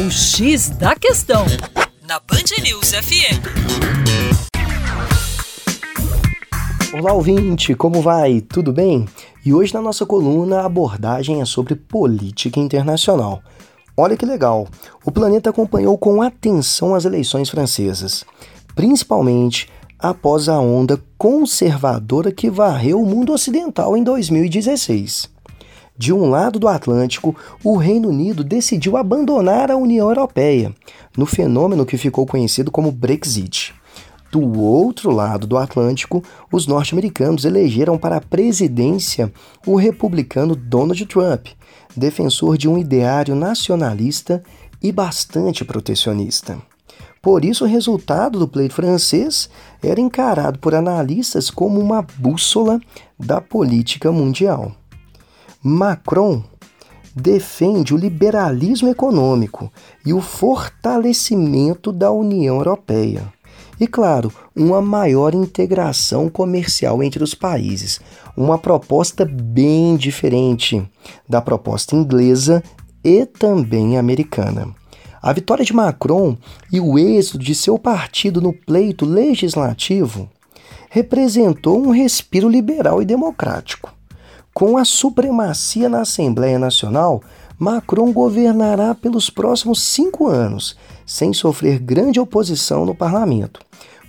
O X da Questão, na Band News FM. Olá, ouvinte, como vai? Tudo bem? E hoje na nossa coluna a abordagem é sobre política internacional. Olha que legal! O planeta acompanhou com atenção as eleições francesas, principalmente após a onda conservadora que varreu o mundo ocidental em 2016. De um lado do Atlântico, o Reino Unido decidiu abandonar a União Europeia, no fenômeno que ficou conhecido como Brexit. Do outro lado do Atlântico, os norte-americanos elegeram para a presidência o republicano Donald Trump, defensor de um ideário nacionalista e bastante protecionista. Por isso, o resultado do pleito francês era encarado por analistas como uma bússola da política mundial. Macron defende o liberalismo econômico e o fortalecimento da União Europeia. E, claro, uma maior integração comercial entre os países. Uma proposta bem diferente da proposta inglesa e também americana. A vitória de Macron e o êxito de seu partido no pleito legislativo representou um respiro liberal e democrático. Com a supremacia na Assembleia Nacional, Macron governará pelos próximos cinco anos, sem sofrer grande oposição no parlamento,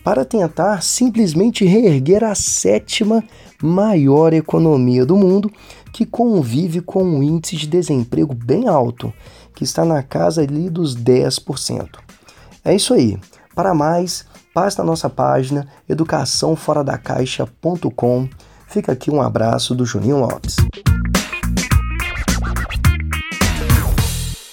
para tentar simplesmente reerguer a sétima maior economia do mundo, que convive com um índice de desemprego bem alto, que está na casa ali dos 10%. É isso aí. Para mais, passe na nossa página educaçãoforadacaixa.com Fica aqui um abraço do Juninho Lopes.